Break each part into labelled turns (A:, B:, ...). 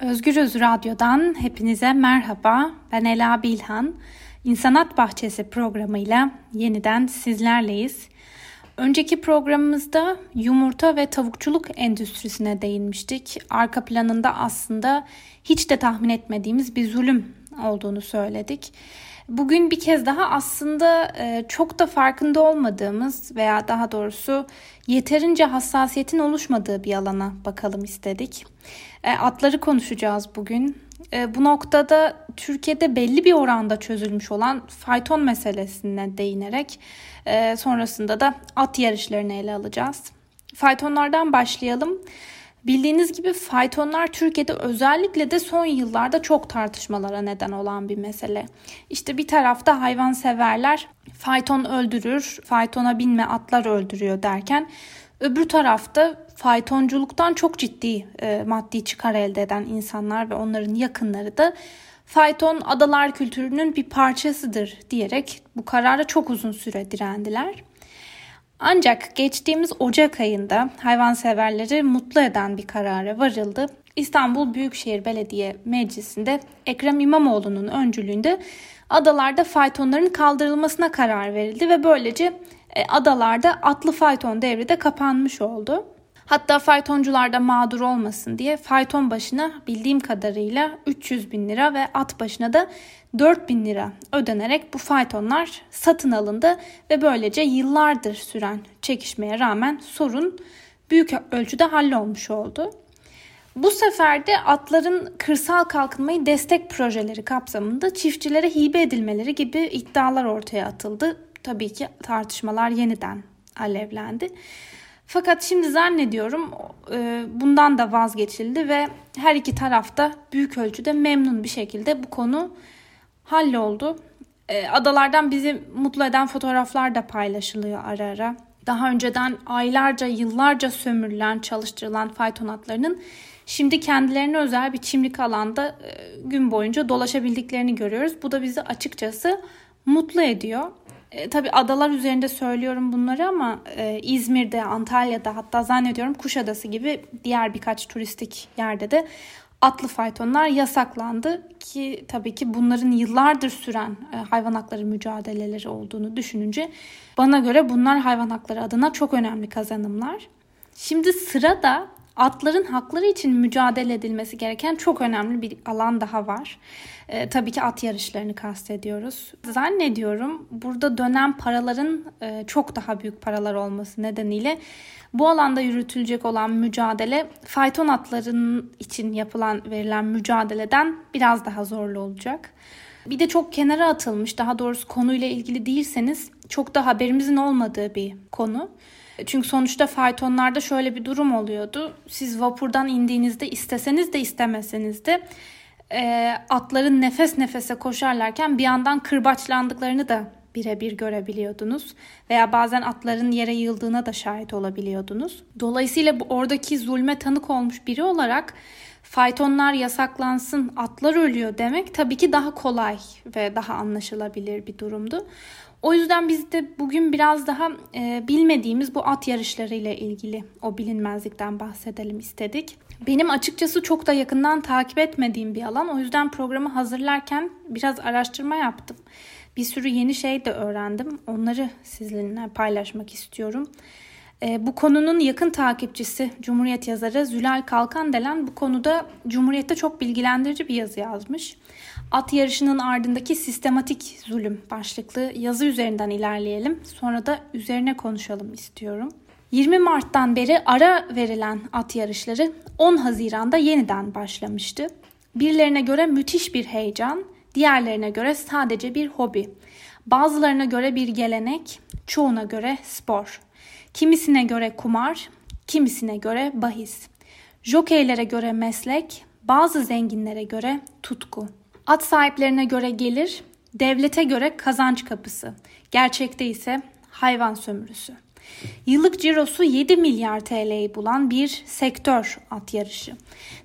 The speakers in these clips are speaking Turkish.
A: Özgürüz Radyo'dan hepinize merhaba. Ben Ela Bilhan. İnsanat Bahçesi programıyla yeniden sizlerleyiz. Önceki programımızda yumurta ve tavukçuluk endüstrisine değinmiştik. Arka planında aslında hiç de tahmin etmediğimiz bir zulüm olduğunu söyledik. Bugün bir kez daha aslında e, çok da farkında olmadığımız veya daha doğrusu yeterince hassasiyetin oluşmadığı bir alana bakalım istedik. E, atları konuşacağız bugün. E, bu noktada Türkiye'de belli bir oranda çözülmüş olan fayton meselesine değinerek sonrasında da at yarışlarını ele alacağız. Faytonlardan başlayalım. Bildiğiniz gibi faytonlar Türkiye'de özellikle de son yıllarda çok tartışmalara neden olan bir mesele. İşte bir tarafta hayvan severler fayton öldürür, faytona binme atlar öldürüyor derken öbür tarafta faytonculuktan çok ciddi e, maddi çıkar elde eden insanlar ve onların yakınları da fayton adalar kültürünün bir parçasıdır diyerek bu karara çok uzun süre direndiler. Ancak geçtiğimiz Ocak ayında hayvanseverleri mutlu eden bir karara varıldı. İstanbul Büyükşehir Belediye Meclisi'nde Ekrem İmamoğlu'nun öncülüğünde adalarda faytonların kaldırılmasına karar verildi ve böylece e, adalarda atlı fayton devri de kapanmış oldu. Hatta faytoncular da mağdur olmasın diye fayton başına bildiğim kadarıyla 300 bin lira ve at başına da 4 bin lira ödenerek bu faytonlar satın alındı ve böylece yıllardır süren çekişmeye rağmen sorun büyük ölçüde hallolmuş oldu. Bu sefer de atların kırsal kalkınmayı destek projeleri kapsamında çiftçilere hibe edilmeleri gibi iddialar ortaya atıldı. Tabii ki tartışmalar yeniden alevlendi. Fakat şimdi zannediyorum e, bundan da vazgeçildi ve her iki tarafta büyük ölçüde memnun bir şekilde bu konu halloldu. E, adalardan bizi mutlu eden fotoğraflar da paylaşılıyor ara ara. Daha önceden aylarca, yıllarca sömürülen, çalıştırılan fayton atlarının şimdi kendilerine özel bir çimlik alanda e, gün boyunca dolaşabildiklerini görüyoruz. Bu da bizi açıkçası mutlu ediyor. E, tabii adalar üzerinde söylüyorum bunları ama e, İzmir'de, Antalya'da hatta zannediyorum Kuşadası gibi diğer birkaç turistik yerde de atlı faytonlar yasaklandı ki tabii ki bunların yıllardır süren e, hayvan hakları mücadeleleri olduğunu düşününce bana göre bunlar hayvan hakları adına çok önemli kazanımlar. Şimdi sırada atların hakları için mücadele edilmesi gereken çok önemli bir alan daha var. E, tabii ki at yarışlarını kastediyoruz. Zannediyorum burada dönen paraların e, çok daha büyük paralar olması nedeniyle bu alanda yürütülecek olan mücadele fayton atların için yapılan verilen mücadeleden biraz daha zorlu olacak. Bir de çok kenara atılmış, daha doğrusu konuyla ilgili değilseniz çok da haberimizin olmadığı bir konu. Çünkü sonuçta faytonlarda şöyle bir durum oluyordu. Siz vapurdan indiğinizde isteseniz de istemeseniz de e, atların nefes nefese koşarlarken bir yandan kırbaçlandıklarını da birebir görebiliyordunuz. Veya bazen atların yere yıldığına da şahit olabiliyordunuz. Dolayısıyla bu oradaki zulme tanık olmuş biri olarak faytonlar yasaklansın, atlar ölüyor demek tabii ki daha kolay ve daha anlaşılabilir bir durumdu. O yüzden biz de bugün biraz daha e, bilmediğimiz bu at yarışları ile ilgili o bilinmezlikten bahsedelim istedik. Benim açıkçası çok da yakından takip etmediğim bir alan. O yüzden programı hazırlarken biraz araştırma yaptım. Bir sürü yeni şey de öğrendim. Onları sizinle paylaşmak istiyorum. E, bu konunun yakın takipçisi Cumhuriyet yazarı Zülal Kalkan delen bu konuda Cumhuriyet'te çok bilgilendirici bir yazı yazmış. At yarışının ardındaki sistematik zulüm başlıklı yazı üzerinden ilerleyelim. Sonra da üzerine konuşalım istiyorum. 20 Mart'tan beri ara verilen at yarışları 10 Haziran'da yeniden başlamıştı. Birilerine göre müthiş bir heyecan, diğerlerine göre sadece bir hobi. Bazılarına göre bir gelenek, çoğuna göre spor. Kimisine göre kumar, kimisine göre bahis. Jokeylere göre meslek, bazı zenginlere göre tutku. At sahiplerine göre gelir, devlete göre kazanç kapısı. Gerçekte ise hayvan sömürüsü. Yıllık cirosu 7 milyar TL'yi bulan bir sektör at yarışı.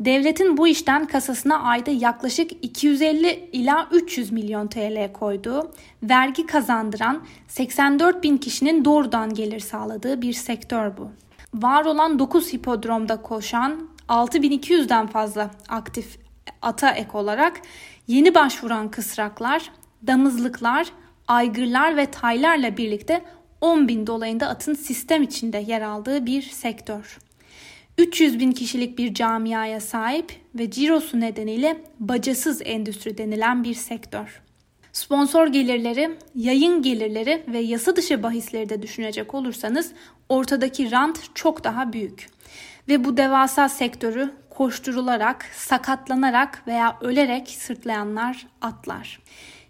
A: Devletin bu işten kasasına ayda yaklaşık 250 ila 300 milyon TL koyduğu, vergi kazandıran 84 bin kişinin doğrudan gelir sağladığı bir sektör bu. Var olan 9 hipodromda koşan 6200'den fazla aktif ata ek olarak yeni başvuran kısraklar, damızlıklar, aygırlar ve taylarla birlikte 10 bin dolayında atın sistem içinde yer aldığı bir sektör. 300 bin kişilik bir camiaya sahip ve cirosu nedeniyle bacasız endüstri denilen bir sektör. Sponsor gelirleri, yayın gelirleri ve yasa dışı bahisleri de düşünecek olursanız ortadaki rant çok daha büyük. Ve bu devasa sektörü koşturularak, sakatlanarak veya ölerek sırtlayanlar atlar.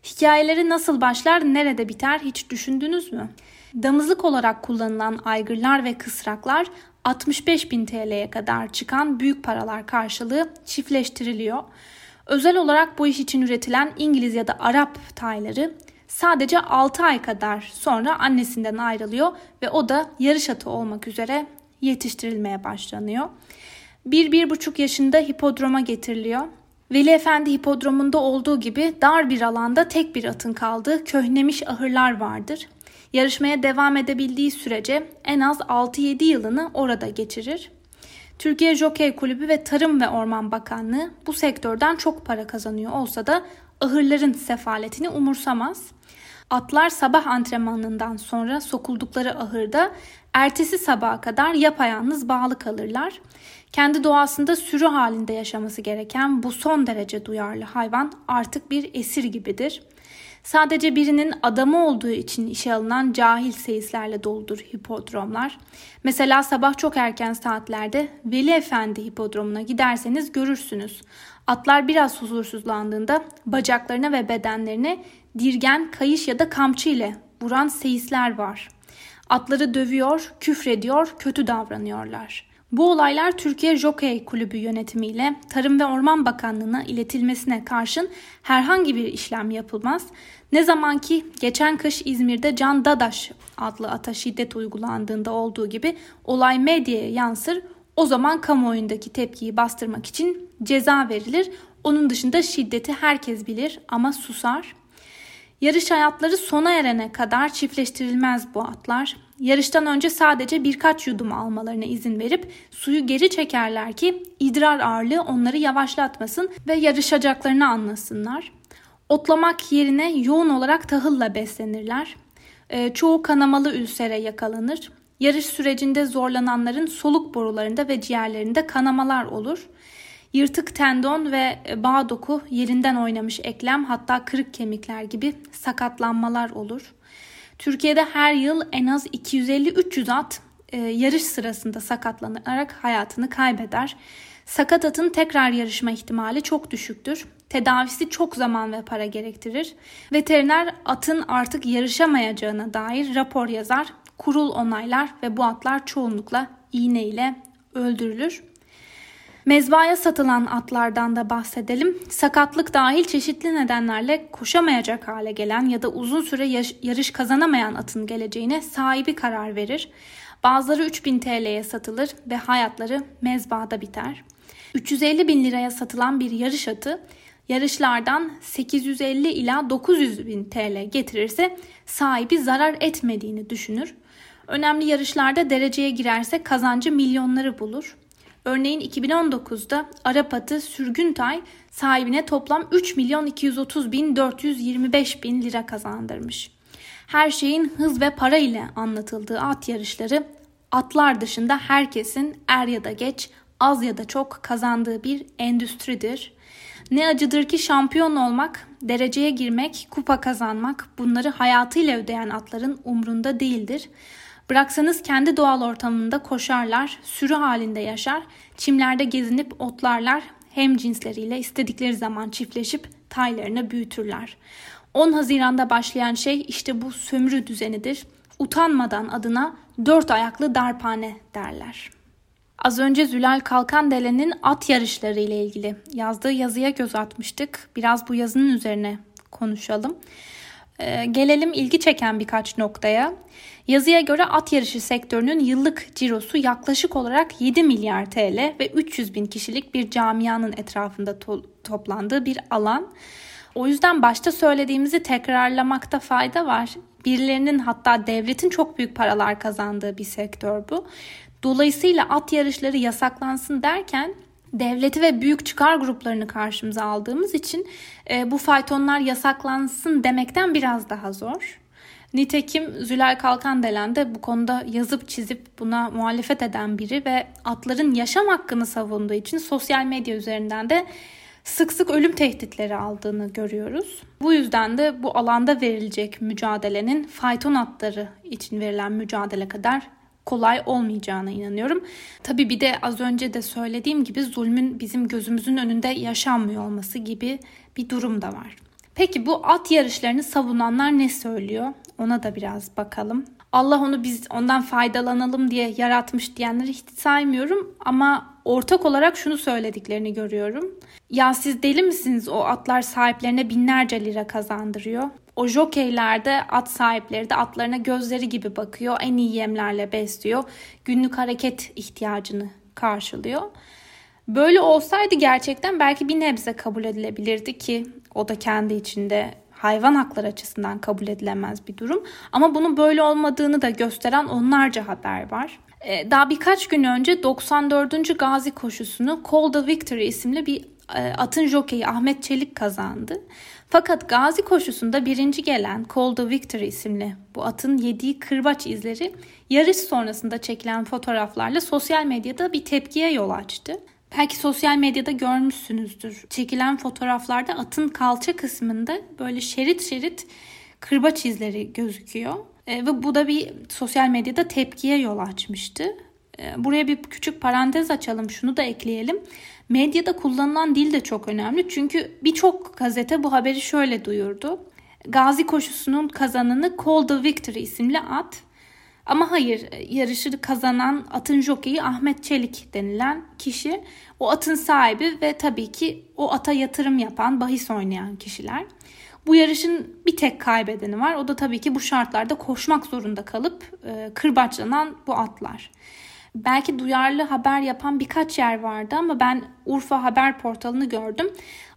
A: Hikayeleri nasıl başlar, nerede biter hiç düşündünüz mü? Damızlık olarak kullanılan aygırlar ve kısraklar 65 bin TL'ye kadar çıkan büyük paralar karşılığı çiftleştiriliyor. Özel olarak bu iş için üretilen İngiliz ya da Arap tayları sadece 6 ay kadar sonra annesinden ayrılıyor ve o da yarış atı olmak üzere yetiştirilmeye başlanıyor. 1-1,5 yaşında hipodroma getiriliyor. Veli Efendi hipodromunda olduğu gibi dar bir alanda tek bir atın kaldığı köhnemiş ahırlar vardır. Yarışmaya devam edebildiği sürece en az 6-7 yılını orada geçirir. Türkiye Jokey Kulübü ve Tarım ve Orman Bakanlığı bu sektörden çok para kazanıyor olsa da ahırların sefaletini umursamaz. Atlar sabah antrenmanından sonra sokuldukları ahırda ertesi sabaha kadar yapayalnız bağlı kalırlar. Kendi doğasında sürü halinde yaşaması gereken bu son derece duyarlı hayvan artık bir esir gibidir. Sadece birinin adamı olduğu için işe alınan cahil seyislerle doludur hipodromlar. Mesela sabah çok erken saatlerde Veli Efendi hipodromuna giderseniz görürsünüz. Atlar biraz huzursuzlandığında bacaklarına ve bedenlerine dirgen, kayış ya da kamçı ile vuran seyisler var. Atları dövüyor, küfrediyor, kötü davranıyorlar. Bu olaylar Türkiye Jockey Kulübü yönetimiyle Tarım ve Orman Bakanlığı'na iletilmesine karşın herhangi bir işlem yapılmaz. Ne zaman ki geçen kış İzmir'de Can Dadaş adlı ata şiddet uygulandığında olduğu gibi olay medyaya yansır, o zaman kamuoyundaki tepkiyi bastırmak için ceza verilir. Onun dışında şiddeti herkes bilir ama susar. Yarış hayatları sona erene kadar çiftleştirilmez bu atlar. Yarıştan önce sadece birkaç yudum almalarına izin verip suyu geri çekerler ki idrar ağırlığı onları yavaşlatmasın ve yarışacaklarını anlasınlar. Otlamak yerine yoğun olarak tahılla beslenirler. E, çoğu kanamalı ülsere yakalanır. Yarış sürecinde zorlananların soluk borularında ve ciğerlerinde kanamalar olur. Yırtık tendon ve bağ doku yerinden oynamış eklem hatta kırık kemikler gibi sakatlanmalar olur. Türkiye'de her yıl en az 250-300 at e, yarış sırasında sakatlanarak hayatını kaybeder. Sakat atın tekrar yarışma ihtimali çok düşüktür. Tedavisi çok zaman ve para gerektirir. Veteriner atın artık yarışamayacağına dair rapor yazar, kurul onaylar ve bu atlar çoğunlukla iğne ile öldürülür. Mezbaya satılan atlardan da bahsedelim. Sakatlık dahil çeşitli nedenlerle koşamayacak hale gelen ya da uzun süre yarış kazanamayan atın geleceğine sahibi karar verir. Bazıları 3000 TL'ye satılır ve hayatları mezbada biter. 350 bin liraya satılan bir yarış atı yarışlardan 850 ila 900 bin TL getirirse sahibi zarar etmediğini düşünür. Önemli yarışlarda dereceye girerse kazancı milyonları bulur. Örneğin 2019'da Arap atı Sürgüntay sahibine toplam 3 milyon 230 bin 425 bin lira kazandırmış. Her şeyin hız ve para ile anlatıldığı at yarışları atlar dışında herkesin er ya da geç az ya da çok kazandığı bir endüstridir. Ne acıdır ki şampiyon olmak, dereceye girmek, kupa kazanmak bunları hayatıyla ödeyen atların umrunda değildir. Bıraksanız kendi doğal ortamında koşarlar, sürü halinde yaşar, çimlerde gezinip otlarlar, hem cinsleriyle istedikleri zaman çiftleşip taylarını büyütürler. 10 Haziran'da başlayan şey işte bu sömürü düzenidir. Utanmadan adına dört ayaklı darphane derler. Az önce Zülal Kalkandelen'in at yarışları ile ilgili yazdığı yazıya göz atmıştık. Biraz bu yazının üzerine konuşalım. Ee, gelelim ilgi çeken birkaç noktaya. Yazıya göre at yarışı sektörünün yıllık cirosu yaklaşık olarak 7 milyar TL ve 300 bin kişilik bir camianın etrafında to- toplandığı bir alan. O yüzden başta söylediğimizi tekrarlamakta fayda var. Birilerinin hatta devletin çok büyük paralar kazandığı bir sektör bu. Dolayısıyla at yarışları yasaklansın derken devleti ve büyük çıkar gruplarını karşımıza aldığımız için e, bu faytonlar yasaklansın demekten biraz daha zor. Nitekim Zülal Kalkandelen de bu konuda yazıp çizip buna muhalefet eden biri ve atların yaşam hakkını savunduğu için sosyal medya üzerinden de sık sık ölüm tehditleri aldığını görüyoruz. Bu yüzden de bu alanda verilecek mücadelenin fayton atları için verilen mücadele kadar kolay olmayacağına inanıyorum. Tabi bir de az önce de söylediğim gibi zulmün bizim gözümüzün önünde yaşanmıyor olması gibi bir durum da var. Peki bu at yarışlarını savunanlar ne söylüyor? Ona da biraz bakalım. Allah onu biz ondan faydalanalım diye yaratmış diyenleri hiç saymıyorum ama ortak olarak şunu söylediklerini görüyorum. Ya siz deli misiniz o atlar sahiplerine binlerce lira kazandırıyor. O jokeylerde at sahipleri de atlarına gözleri gibi bakıyor. En iyi yemlerle besliyor. Günlük hareket ihtiyacını karşılıyor. Böyle olsaydı gerçekten belki bir nebze kabul edilebilirdi ki o da kendi içinde hayvan hakları açısından kabul edilemez bir durum. Ama bunun böyle olmadığını da gösteren onlarca haber var. Ee, daha birkaç gün önce 94. Gazi koşusunu Call the Victory isimli bir e, atın jokeyi Ahmet Çelik kazandı. Fakat Gazi koşusunda birinci gelen Call the Victory isimli bu atın yediği kırbaç izleri yarış sonrasında çekilen fotoğraflarla sosyal medyada bir tepkiye yol açtı. Belki sosyal medyada görmüşsünüzdür. Çekilen fotoğraflarda atın kalça kısmında böyle şerit şerit kırbaç izleri gözüküyor. E, ve bu da bir sosyal medyada tepkiye yol açmıştı. E, buraya bir küçük parantez açalım. Şunu da ekleyelim. Medyada kullanılan dil de çok önemli. Çünkü birçok gazete bu haberi şöyle duyurdu. Gazi koşusunun kazananı Call the Victory isimli at ama hayır yarışı kazanan atın jokeyi Ahmet Çelik denilen kişi o atın sahibi ve tabii ki o ata yatırım yapan, bahis oynayan kişiler. Bu yarışın bir tek kaybedeni var. O da tabii ki bu şartlarda koşmak zorunda kalıp e, kırbaçlanan bu atlar. Belki duyarlı haber yapan birkaç yer vardı ama ben Urfa Haber portalını gördüm.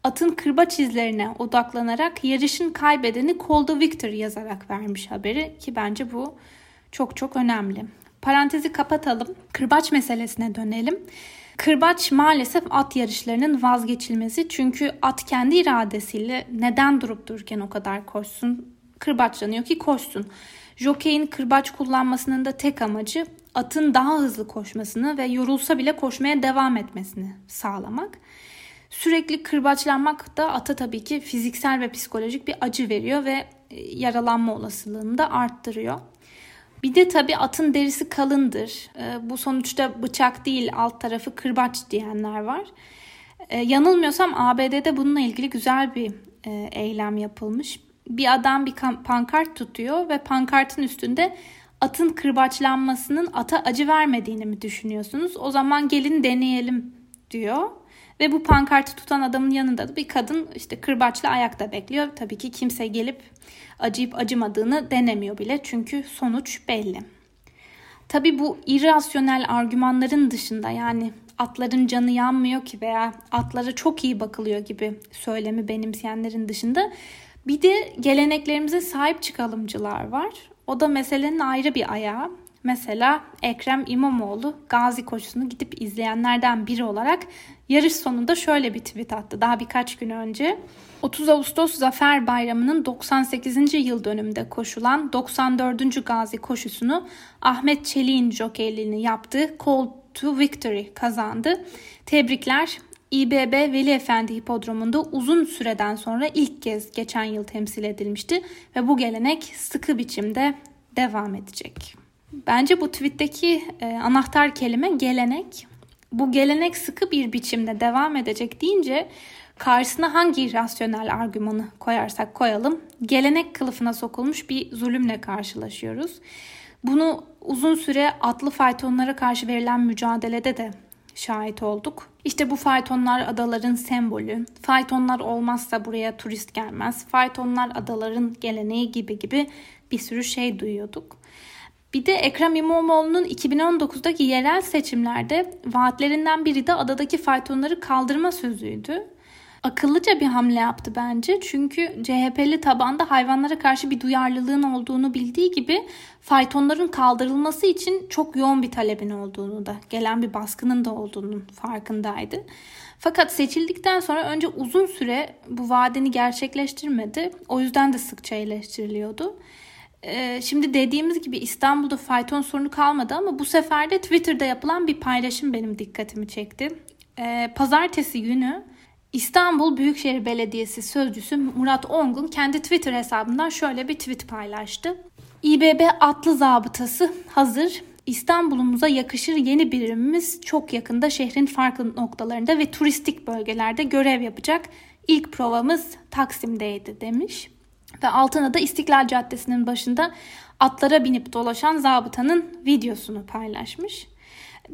A: Atın kırbaç izlerine odaklanarak yarışın kaybedeni the Victor yazarak vermiş haberi ki bence bu çok çok önemli. Parantezi kapatalım. Kırbaç meselesine dönelim. Kırbaç maalesef at yarışlarının vazgeçilmesi. Çünkü at kendi iradesiyle neden durup dururken o kadar koşsun? Kırbaçlanıyor ki koşsun. Jockey'in kırbaç kullanmasının da tek amacı atın daha hızlı koşmasını ve yorulsa bile koşmaya devam etmesini sağlamak. Sürekli kırbaçlanmak da ata tabii ki fiziksel ve psikolojik bir acı veriyor ve e, yaralanma olasılığını da arttırıyor. Bir de tabii atın derisi kalındır. E, bu sonuçta bıçak değil alt tarafı kırbaç diyenler var. E, yanılmıyorsam ABD'de bununla ilgili güzel bir e, eylem yapılmış. Bir adam bir pankart tutuyor ve pankartın üstünde atın kırbaçlanmasının ata acı vermediğini mi düşünüyorsunuz? O zaman gelin deneyelim diyor. Ve bu pankartı tutan adamın yanında da bir kadın işte kırbaçla ayakta bekliyor. Tabii ki kimse gelip acıyıp acımadığını denemiyor bile çünkü sonuç belli. Tabii bu irrasyonel argümanların dışında yani atların canı yanmıyor ki veya atlara çok iyi bakılıyor gibi söylemi benimseyenlerin dışında bir de geleneklerimize sahip çıkalımcılar var. O da meselenin ayrı bir ayağı. Mesela Ekrem İmamoğlu Gazi koşusunu gidip izleyenlerden biri olarak yarış sonunda şöyle bir tweet attı daha birkaç gün önce. 30 Ağustos Zafer Bayramı'nın 98. yıl dönümünde koşulan 94. Gazi koşusunu Ahmet Çelik'in jokeyliğini yaptığı Call to Victory kazandı. Tebrikler. İBB Veli Efendi Hipodromu'nda uzun süreden sonra ilk kez geçen yıl temsil edilmişti ve bu gelenek sıkı biçimde devam edecek. Bence bu tweetteki e, anahtar kelime gelenek. Bu gelenek sıkı bir biçimde devam edecek deyince karşısına hangi rasyonel argümanı koyarsak koyalım gelenek kılıfına sokulmuş bir zulümle karşılaşıyoruz. Bunu uzun süre atlı faytonlara karşı verilen mücadelede de şahit olduk. İşte bu faytonlar adaların sembolü. Faytonlar olmazsa buraya turist gelmez. Faytonlar adaların geleneği gibi gibi bir sürü şey duyuyorduk. Bir de Ekrem İmamoğlu'nun 2019'daki yerel seçimlerde vaatlerinden biri de adadaki faytonları kaldırma sözüydü. Akıllıca bir hamle yaptı bence. Çünkü CHP'li tabanda hayvanlara karşı bir duyarlılığın olduğunu bildiği gibi faytonların kaldırılması için çok yoğun bir talebin olduğunu da, gelen bir baskının da olduğunun farkındaydı. Fakat seçildikten sonra önce uzun süre bu vaadini gerçekleştirmedi. O yüzden de sıkça eleştiriliyordu. Ee, şimdi dediğimiz gibi İstanbul'da fayton sorunu kalmadı ama bu sefer de Twitter'da yapılan bir paylaşım benim dikkatimi çekti. Ee, pazartesi günü İstanbul Büyükşehir Belediyesi sözcüsü Murat Ongun kendi Twitter hesabından şöyle bir tweet paylaştı. İBB atlı zabıtası hazır. İstanbul'umuza yakışır yeni birimimiz çok yakında şehrin farklı noktalarında ve turistik bölgelerde görev yapacak. İlk provamız Taksim'deydi demiş. Ve altına da İstiklal Caddesi'nin başında atlara binip dolaşan zabıtanın videosunu paylaşmış.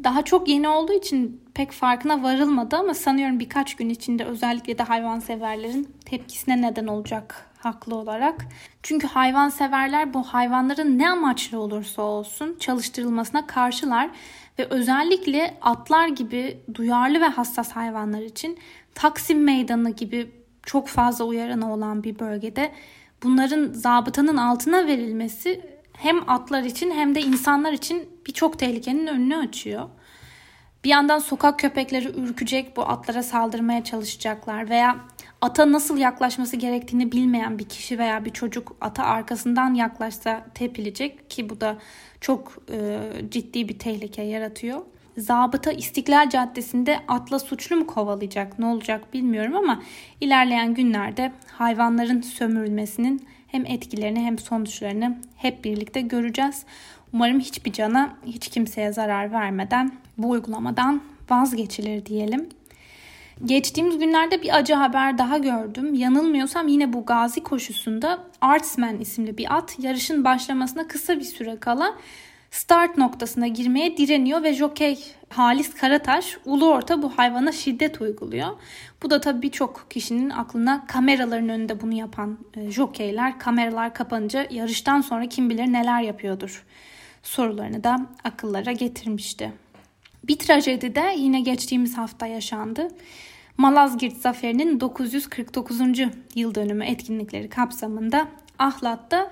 A: Daha çok yeni olduğu için pek farkına varılmadı ama sanıyorum birkaç gün içinde özellikle de hayvanseverlerin tepkisine neden olacak haklı olarak. Çünkü hayvanseverler bu hayvanların ne amaçlı olursa olsun çalıştırılmasına karşılar ve özellikle atlar gibi duyarlı ve hassas hayvanlar için Taksim Meydanı gibi çok fazla uyaranı olan bir bölgede bunların zabıtanın altına verilmesi hem atlar için hem de insanlar için birçok tehlikenin önünü açıyor. Bir yandan sokak köpekleri ürkecek, bu atlara saldırmaya çalışacaklar veya ata nasıl yaklaşması gerektiğini bilmeyen bir kişi veya bir çocuk ata arkasından yaklaşsa tepilecek ki bu da çok e, ciddi bir tehlike yaratıyor. Zabıta İstiklal Caddesi'nde atla suçlu mu kovalayacak ne olacak bilmiyorum ama ilerleyen günlerde hayvanların sömürülmesinin hem etkilerini hem sonuçlarını hep birlikte göreceğiz. Umarım hiçbir cana, hiç kimseye zarar vermeden bu uygulamadan vazgeçilir diyelim. Geçtiğimiz günlerde bir acı haber daha gördüm. Yanılmıyorsam yine bu gazi koşusunda Artsman isimli bir at yarışın başlamasına kısa bir süre kala start noktasına girmeye direniyor ve jokey Halis Karataş ulu orta bu hayvana şiddet uyguluyor. Bu da tabii birçok kişinin aklına kameraların önünde bunu yapan e, jokeyler kameralar kapanınca yarıştan sonra kim bilir neler yapıyordur sorularını da akıllara getirmişti. Bir trajedi de yine geçtiğimiz hafta yaşandı. Malazgirt Zaferi'nin 949. yıl dönümü etkinlikleri kapsamında Ahlat'ta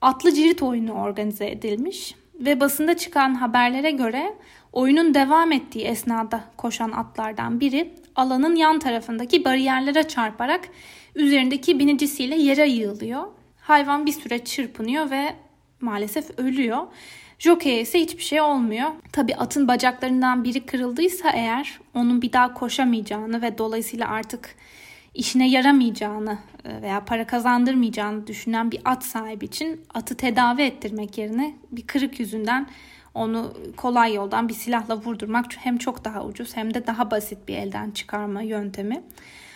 A: atlı cirit oyunu organize edilmiş ve basında çıkan haberlere göre oyunun devam ettiği esnada koşan atlardan biri alanın yan tarafındaki bariyerlere çarparak üzerindeki binicisiyle yere yığılıyor. Hayvan bir süre çırpınıyor ve maalesef ölüyor. Jockey'e ise hiçbir şey olmuyor. Tabi atın bacaklarından biri kırıldıysa eğer onun bir daha koşamayacağını ve dolayısıyla artık işine yaramayacağını e, veya para kazandırmayacağını düşünen bir at sahibi için atı tedavi ettirmek yerine bir kırık yüzünden onu kolay yoldan bir silahla vurdurmak hem çok daha ucuz hem de daha basit bir elden çıkarma yöntemi.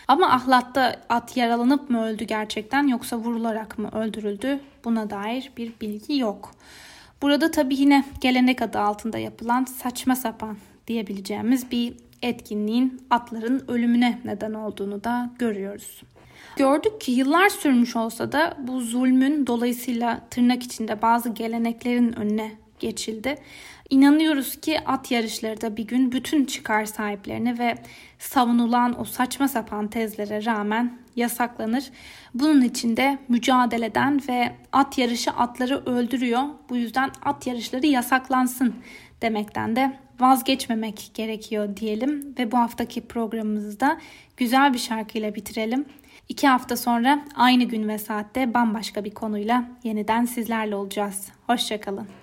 A: Ama ahlatta at yaralanıp mı öldü gerçekten yoksa vurularak mı öldürüldü buna dair bir bilgi yok. Burada tabii yine gelenek adı altında yapılan saçma sapan diyebileceğimiz bir etkinliğin atların ölümüne neden olduğunu da görüyoruz. Gördük ki yıllar sürmüş olsa da bu zulmün dolayısıyla tırnak içinde bazı geleneklerin önüne geçildi. İnanıyoruz ki at yarışları da bir gün bütün çıkar sahiplerine ve savunulan o saçma sapan tezlere rağmen yasaklanır. Bunun için de mücadeleden ve at yarışı atları öldürüyor. Bu yüzden at yarışları yasaklansın demekten de vazgeçmemek gerekiyor diyelim ve bu haftaki programımızı da güzel bir şarkıyla bitirelim. İki hafta sonra aynı gün ve saatte bambaşka bir konuyla yeniden sizlerle olacağız. Hoşçakalın.